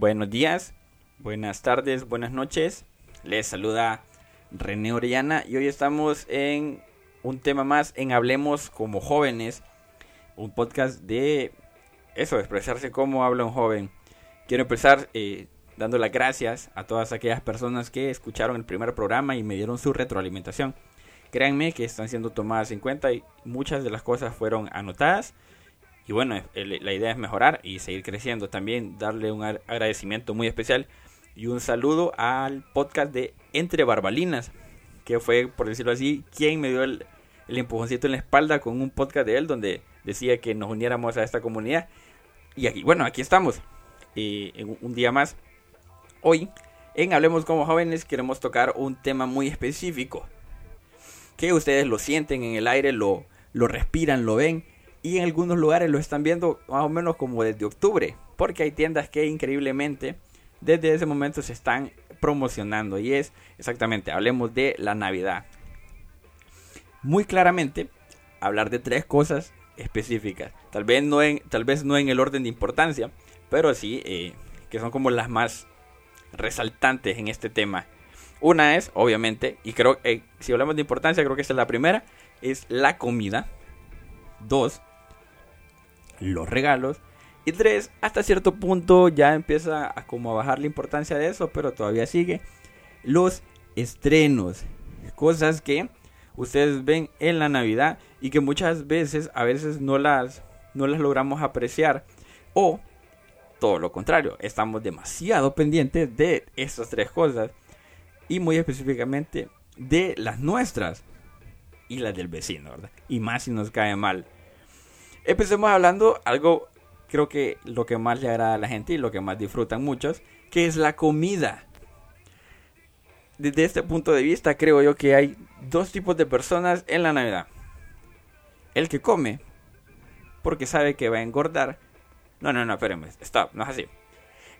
Buenos días, buenas tardes, buenas noches. Les saluda René Orellana y hoy estamos en un tema más en Hablemos como jóvenes, un podcast de eso, expresarse como habla un joven. Quiero empezar eh, dando las gracias a todas aquellas personas que escucharon el primer programa y me dieron su retroalimentación. Créanme que están siendo tomadas en cuenta y muchas de las cosas fueron anotadas. Y bueno, la idea es mejorar y seguir creciendo. También darle un agradecimiento muy especial y un saludo al podcast de Entre Barbalinas, que fue, por decirlo así, quien me dio el, empujoncito en la espalda con un podcast de él donde decía que nos uniéramos a esta comunidad. Y aquí, bueno, aquí estamos, eh, en un día más. Hoy, en Hablemos como jóvenes, queremos tocar un tema muy específico que ustedes lo sienten en el aire, lo, lo respiran, lo ven y en algunos lugares lo están viendo más o menos como desde octubre, porque hay tiendas que increíblemente desde ese momento se están promocionando y es exactamente, hablemos de la Navidad. Muy claramente, hablar de tres cosas específicas, tal vez no en, tal vez no en el orden de importancia, pero sí eh, que son como las más resaltantes en este tema. Una es, obviamente, y creo que eh, si hablamos de importancia, creo que esa es la primera, es la comida. Dos, los regalos. Y tres, hasta cierto punto ya empieza a como a bajar la importancia de eso, pero todavía sigue. Los estrenos. Cosas que ustedes ven en la Navidad y que muchas veces, a veces no las, no las logramos apreciar. O todo lo contrario, estamos demasiado pendientes de estas tres cosas y muy específicamente de las nuestras y las del vecino. Y más si nos cae mal. Empecemos hablando algo, creo que lo que más le agrada a la gente y lo que más disfrutan muchos, que es la comida. Desde este punto de vista creo yo que hay dos tipos de personas en la Navidad. El que come porque sabe que va a engordar. No, no, no, espérenme, stop, no es así.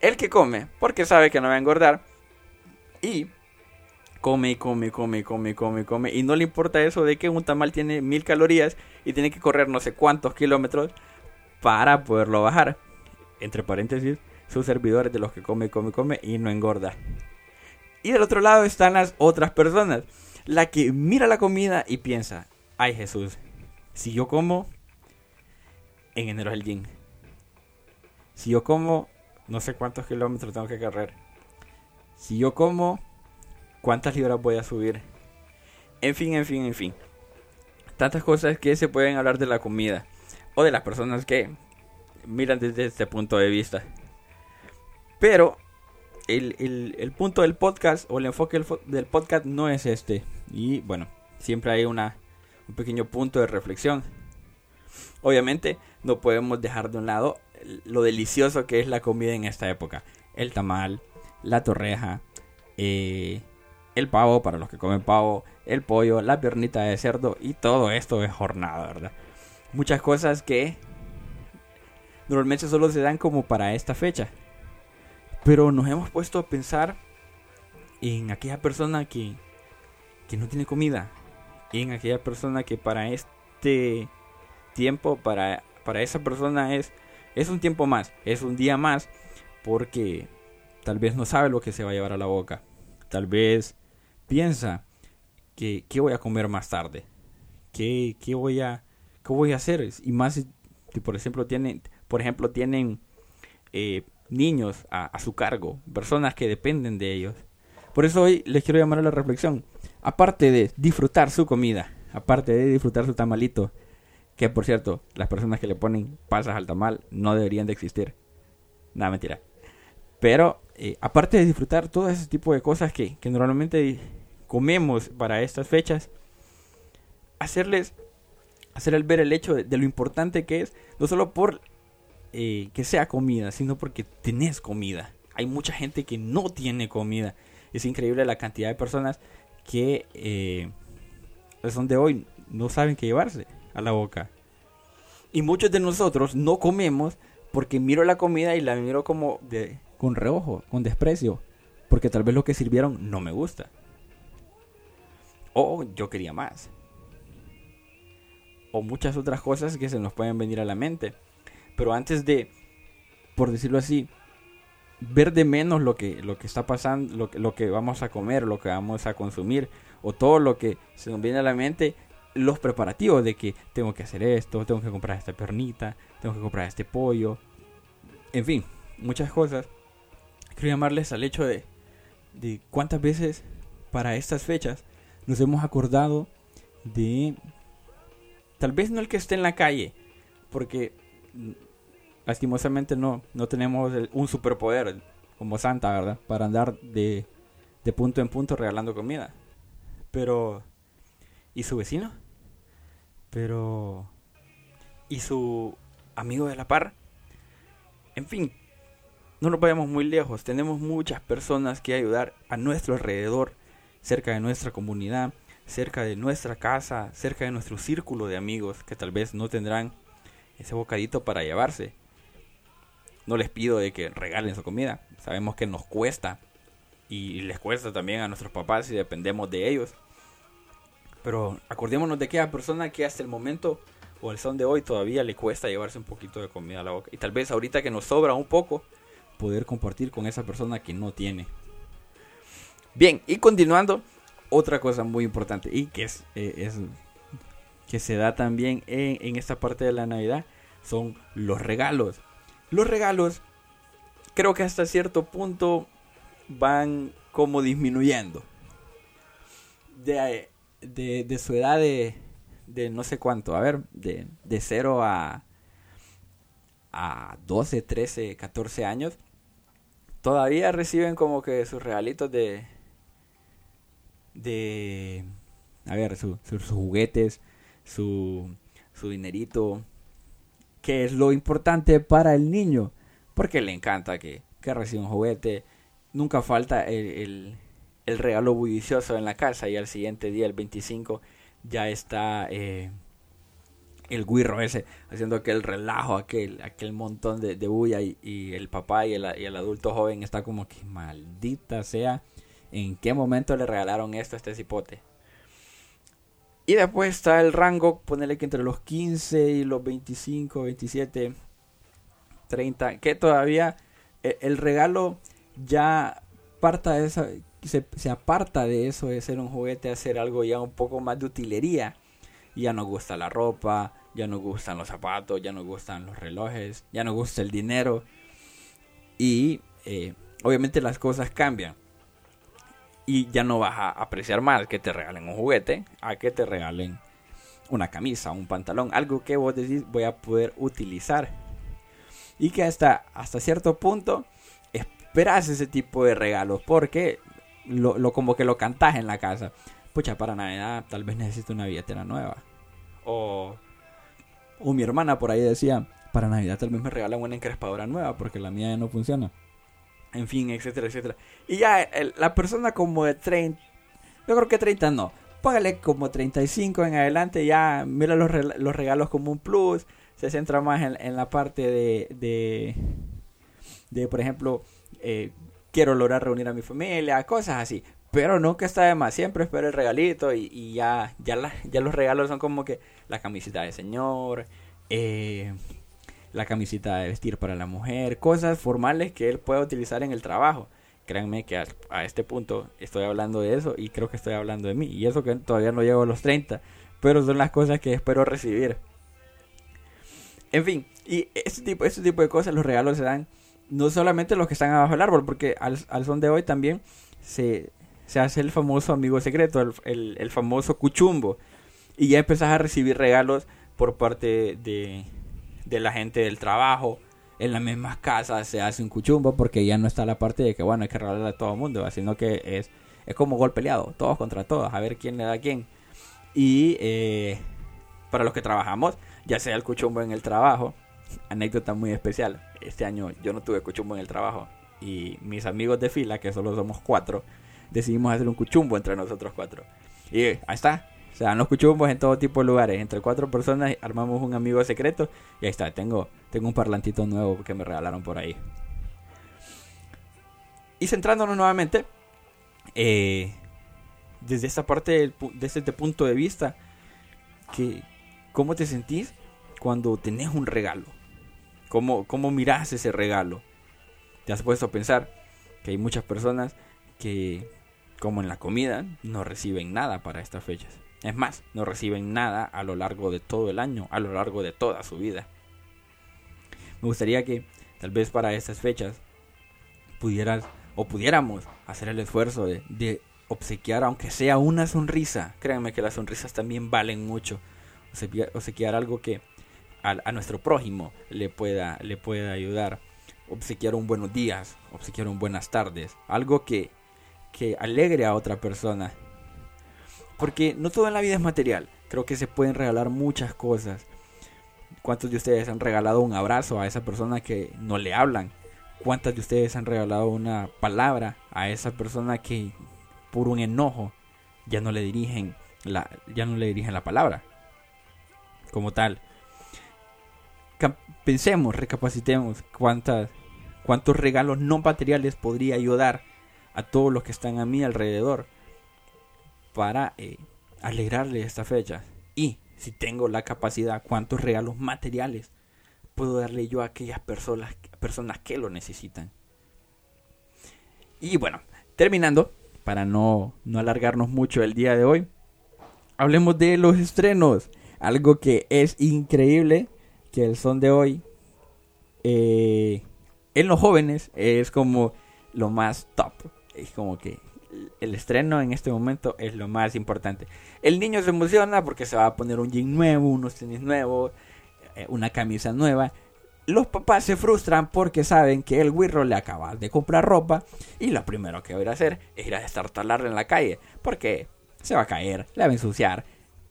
El que come porque sabe que no va a engordar y come y come come come come come. Y no le importa eso de que un tamal tiene mil calorías y tiene que correr no sé cuántos kilómetros para poderlo bajar. Entre paréntesis, sus servidores de los que come, come, come y no engorda. Y del otro lado están las otras personas. La que mira la comida y piensa, ay Jesús, si yo como, en enero es el gym. Si yo como, no sé cuántos kilómetros tengo que correr. Si yo como, cuántas libras voy a subir. En fin, en fin, en fin. Tantas cosas que se pueden hablar de la comida. O de las personas que miran desde este punto de vista. Pero el, punto del podcast o el enfoque del, podcast no es este. Y bueno, siempre hay una, un pequeño punto de reflexión. Obviamente no podemos dejar de un lado lo delicioso que es la comida en esta época. El tamal, la torreja, eh, el pavo para los que comen pavo, el pollo, la piernita de cerdo y todo esto es jornada, ¿verdad? Muchas cosas que normalmente solo se dan como para esta fecha. Pero nos hemos puesto a pensar en aquella persona que, que no tiene comida. En aquella persona que para este tiempo, para, para esa persona es, es un tiempo más, es un día más, porque tal vez no sabe lo que se va a llevar a la boca. Tal vez piensa que qué voy a comer más tarde, qué, qué voy a qué voy a hacer y más si por ejemplo tienen por ejemplo tienen niños a, a, su cargo, personas que dependen de ellos. Por eso hoy les quiero llamar a la reflexión. Aparte de disfrutar su comida, aparte de disfrutar su tamalito, que por cierto, las personas que le ponen pasas al tamal no deberían de existir. Nada, mentira. Pero eh, aparte de disfrutar todo ese tipo de cosas que, que normalmente comemos para estas fechas, hacerles, hacerles ver el hecho de, lo importante que es, no solo por eh, que sea comida, sino porque tenés comida. Hay mucha gente que no tiene comida. Es increíble la cantidad de personas que eh, son de hoy no saben qué llevarse a la boca. Y muchos de nosotros no comemos porque miro la comida y la miro como con reojo, con desprecio, porque tal vez lo que sirvieron no me gusta. O yo quería más. O muchas otras cosas que se nos pueden venir a la mente. Pero antes de, por decirlo así, ver de menos lo que, lo que está pasando, lo, lo que vamos a comer, lo que vamos a consumir, o todo lo que se nos viene a la mente, los preparativos de que tengo que hacer esto, tengo que comprar esta pernita, tengo que comprar este pollo, en fin, muchas cosas. Quiero llamarles al hecho de, de cuántas veces para estas fechas nos hemos acordado de tal vez no el que esté en la calle, porque lastimosamente no, no tenemos un superpoder como Santa, ¿verdad? Para andar de, de punto en punto regalando comida. Pero... ¿Y su vecino? Pero... ¿Y su amigo de la par? En fin, no nos vayamos muy lejos. Tenemos muchas personas que ayudar a nuestro alrededor, cerca de nuestra comunidad, cerca de nuestra casa, cerca de nuestro círculo de amigos que tal vez no tendrán ese bocadito para llevarse. No les pido de que regalen su comida. Sabemos que nos cuesta y les cuesta también a nuestros papás si dependemos de ellos. Pero acordémonos de aquella persona que hasta el momento o el son de hoy todavía le cuesta llevarse un poquito de comida a la boca. Y tal vez ahorita que nos sobra un poco, poder compartir con esa persona que no tiene. Bien, y continuando, otra cosa muy importante y que es, eh, que se da también en, esta parte de la Navidad son los regalos. Los regalos creo que hasta cierto punto van como disminuyendo. De, de, su edad de, de, no sé cuánto, a ver, de, de 0 a, a 12, 13, 14 años, todavía reciben como que sus regalitos de, de, a ver, sus juguetes, su, su dinerito, que es lo importante para el niño, porque le encanta que, que reciba un juguete, nunca falta el, el, regalo bullicioso en la casa y al siguiente día, el 25, ya está eh, el guirro ese haciendo aquel relajo, aquel, aquel montón de, de bulla y, el papá y el, y el adulto joven está como que maldita sea, ¿en qué momento le regalaron esto a este cipote? Y después está el rango, ponerle que entre los 15 y los 25, 27, 30, que todavía eh, el regalo ya parta de esa, se, se, aparta de eso de ser un juguete a ser algo ya un poco más de utilería. Ya nos gusta la ropa, ya nos gustan los zapatos, ya nos gustan los relojes, ya nos gusta el dinero. Y eh, obviamente las cosas cambian y ya no vas a apreciar más que te regalen un juguete a que te regalen una camisa, un pantalón, algo que vos decís voy a poder utilizar. Y que hasta, hasta cierto punto esperas ese tipo de regalos porque lo, como que lo cantas en la casa. Pucha, para Navidad tal vez necesito una billetera nueva. O, o mi hermana por ahí decía, para Navidad tal vez me regalan una encrespadora nueva porque la mía ya no funciona en fin, etcétera, etcétera. Y ya la persona como de 30, yo creo que 30 no, págale como 35 en adelante, ya mira los, los regalos como un plus, se centra más en, la parte de, de, de por ejemplo, eh, quiero lograr reunir a mi familia, cosas así. Pero nunca está de más, siempre espero el regalito y, y ya, ya, ya los regalos son como que la camiseta de señor, eh, la camisita de vestir para la mujer, cosas formales que él pueda utilizar en el trabajo. Créanme que a, este punto estoy hablando de eso y creo que estoy hablando de mí. Y eso que todavía no llego a los 30, pero son las cosas que espero recibir. En fin, y este tipo, este tipo de cosas, los regalos se dan no solamente los que están abajo del árbol, porque al, son de hoy también se, se hace el famoso amigo secreto, el, el famoso cuchumbo. Y ya empezás a recibir regalos por parte de, de la gente del trabajo. En las mismas casas se hace un cuchumbo porque ya no está la parte de que, bueno, hay que regalarle a todo el mundo, sino que es, es como gol peleado, todos contra todos, a ver quién le da a quién. Y eh, para los que trabajamos, ya sea el cuchumbo en el trabajo, anécdota muy especial. Este año yo no tuve cuchumbo en el trabajo y mis amigos de fila, que solo somos cuatro, decidimos hacer un cuchumbo entre nosotros cuatro. Y ahí está, o sea, nos escuchamos en todo tipo de lugares. Entre cuatro personas armamos un amigo secreto. Y ahí está, tengo, tengo un parlantito nuevo que me regalaron por ahí. Y centrándonos nuevamente, eh, desde esta parte, desde este punto de vista, que, ¿cómo te sentís cuando tenés un regalo? ¿Cómo, cómo mirás ese regalo? ¿Te has puesto a pensar que hay muchas personas que, como en la comida, no reciben nada para estas fechas? Es más, no reciben nada a lo largo de todo el año, a lo largo de toda su vida. Me gustaría que tal vez para estas fechas pudieras o pudiéramos hacer el esfuerzo de, obsequiar aunque sea una sonrisa. Créanme que las sonrisas también valen mucho. Obsequiar, algo que a, nuestro prójimo le pueda, le pueda ayudar. Obsequiar un buenos días, obsequiar un buenas tardes. Algo que, que alegre a otra persona. Porque no todo en la vida es material. Creo que se pueden regalar muchas cosas. ¿Cuántos de ustedes han regalado un abrazo a esa persona que no le hablan? ¿Cuántas de ustedes han regalado una palabra a esa persona que por un enojo ya no le dirigen la, ya no le dirigen la palabra? Como tal. Pensemos, recapacitemos cuántas, cuántos regalos no materiales podría ayudar a todos los que están a mi alrededor para eh, alegrarle esta fecha. Y si tengo la capacidad, cuántos regalos materiales puedo darle yo a aquellas personas, personas que lo necesitan. Y bueno, terminando, para no, no alargarnos mucho el día de hoy, hablemos de los estrenos. Algo que es increíble, que el son de hoy, eh, en los jóvenes, es como lo más top. Es como que el estreno en este momento es lo más importante. El niño se emociona porque se va a poner un jean nuevo, unos tenis nuevos, eh, una camisa nueva. Los papás se frustran porque saben que el wirro le acaba de comprar ropa y lo primero que va a hacer es ir a destartalarla en la calle porque se va a caer, la va a ensuciar.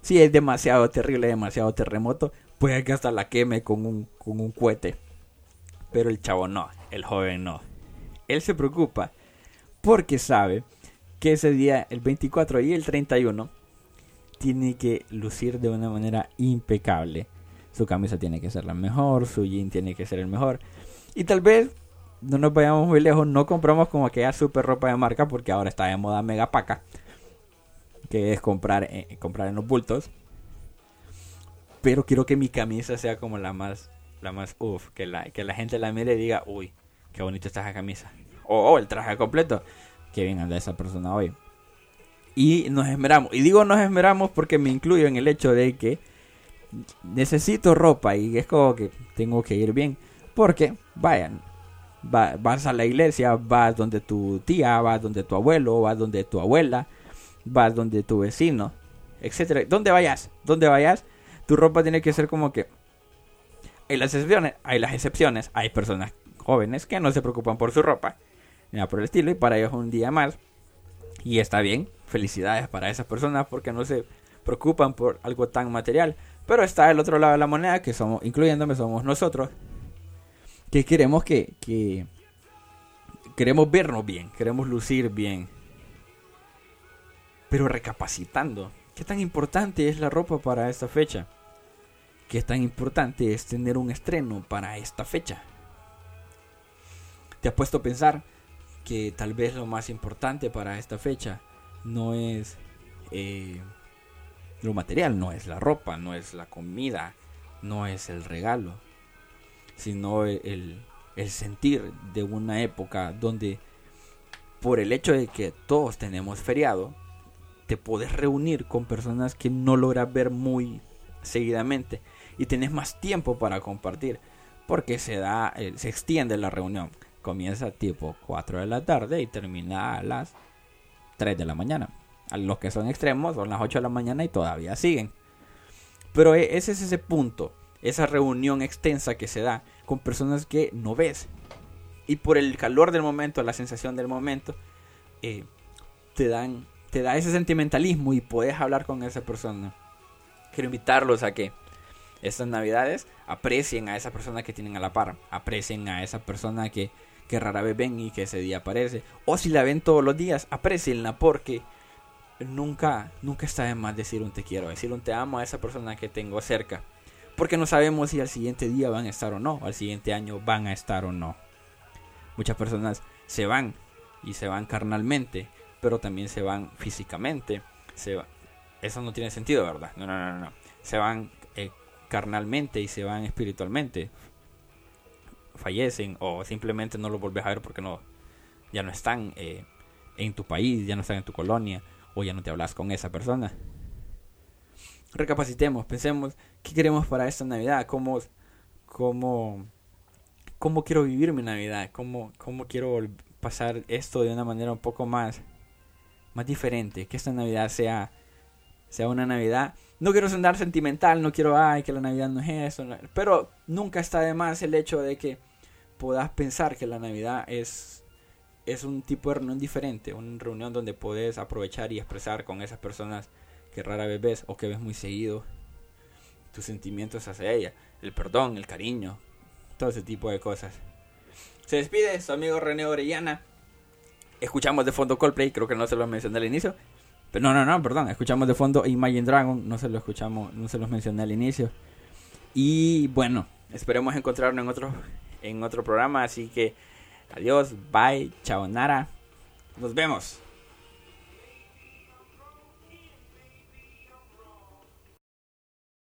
Si es demasiado terrible, demasiado terremoto, puede que hasta la queme con un, con un cohete. Pero el chavo no, el joven no. Él se preocupa porque sabe que ese día, el 24 y el 31, tiene que lucir de una manera impecable. Su camisa tiene que ser la mejor, su jean tiene que ser el mejor. Y tal vez no nos vayamos muy lejos, no compramos como aquella super ropa de marca porque ahora está de moda mega paca. Que es comprar, eh, comprar en los bultos. Pero quiero que mi camisa sea como la más, la más uff, que la, que la gente la mire y diga, uy, qué bonito está esa camisa. O oh, el traje completo que bien anda esa persona hoy. Y nos esmeramos. Y digo nos esmeramos porque me incluyo en el hecho de que necesito ropa y es como que tengo que ir bien. Porque, vayan, vas a la iglesia, vas donde tu tía, vas donde tu abuelo, vas donde tu abuela, vas donde tu vecino, etcétera. Donde vayas, donde vayas, tu ropa tiene que ser como que hay las excepciones, hay las excepciones, hay personas jóvenes que no se preocupan por su ropa por el estilo, y para ellos un día más. Y está bien, felicidades para esas personas porque no se preocupan por algo tan material. Pero está el otro lado de la moneda, que somos, incluyéndome, somos nosotros, que queremos que, que queremos vernos bien, queremos lucir bien. Pero recapacitando, ¿qué tan importante es la ropa para esta fecha? ¿Qué tan importante es tener un estreno para esta fecha? ¿Te has puesto a pensar que tal vez lo más importante para esta fecha no es eh, lo material, no es la ropa, no es la comida, no es el regalo, sino el, el sentir de una época donde por el hecho de que todos tenemos feriado, te puedes reunir con personas que no logras ver muy seguidamente y tienes más tiempo para compartir porque se da eh, se extiende la reunión comienza tipo 4 de la tarde y termina a las 3 de la mañana. Los que son extremos son las 8 de la mañana y todavía siguen. Pero e, ese es ese punto, esa reunión extensa que se da con personas que no ves. Y por el calor del momento, la sensación del momento, eh, te dan te da ese sentimentalismo y puedes hablar con esa persona. Quiero invitarlos a que estas navidades aprecien a esa persona que tienen a la par, aprecien a esa persona que que rara vez ven y que ese día aparece. O si la ven todos los días, aprecienla porque nunca, nunca está de más decir un te quiero, decir un te amo a esa persona que tengo cerca. Porque no sabemos si al siguiente día van a estar o no, al siguiente año van a estar o no. Muchas personas se van y se van carnalmente, pero también se van físicamente. Se Eso no tiene sentido, ¿verdad? No, no, no, no. Se van eh, carnalmente y se van espiritualmente fallecen o simplemente no los volvés a ver porque no ya no están eh, en tu país, ya no están en tu colonia o ya no te hablas con esa persona. Recapacitemos, pensemos qué queremos para esta Navidad, cómo, cómo, cómo quiero vivir mi Navidad, cómo, cómo quiero pasar esto de una manera un poco más, más diferente, que esta Navidad sea, sea una Navidad. No quiero sonar sentimental, no quiero, ay, que la Navidad no es eso, pero nunca está de más el hecho de que puedas pensar que la Navidad es, es un tipo de reunión diferente, una reunión donde puedes aprovechar y expresar con esas personas que rara vez ves o que ves muy seguido tus sentimientos hacia ella, el perdón, el cariño, todo ese tipo de cosas. Se despide su amigo René Orellana. Escuchamos de fondo Coldplay, creo que no se lo mencioné al inicio. No, no, no, perdón, escuchamos de fondo Imagine Dragon, no se lo escuchamos, no se los mencioné al inicio. Y bueno, esperemos encontrarnos en otro en otro programa, así que adiós, bye, chao Nara. Nos vemos.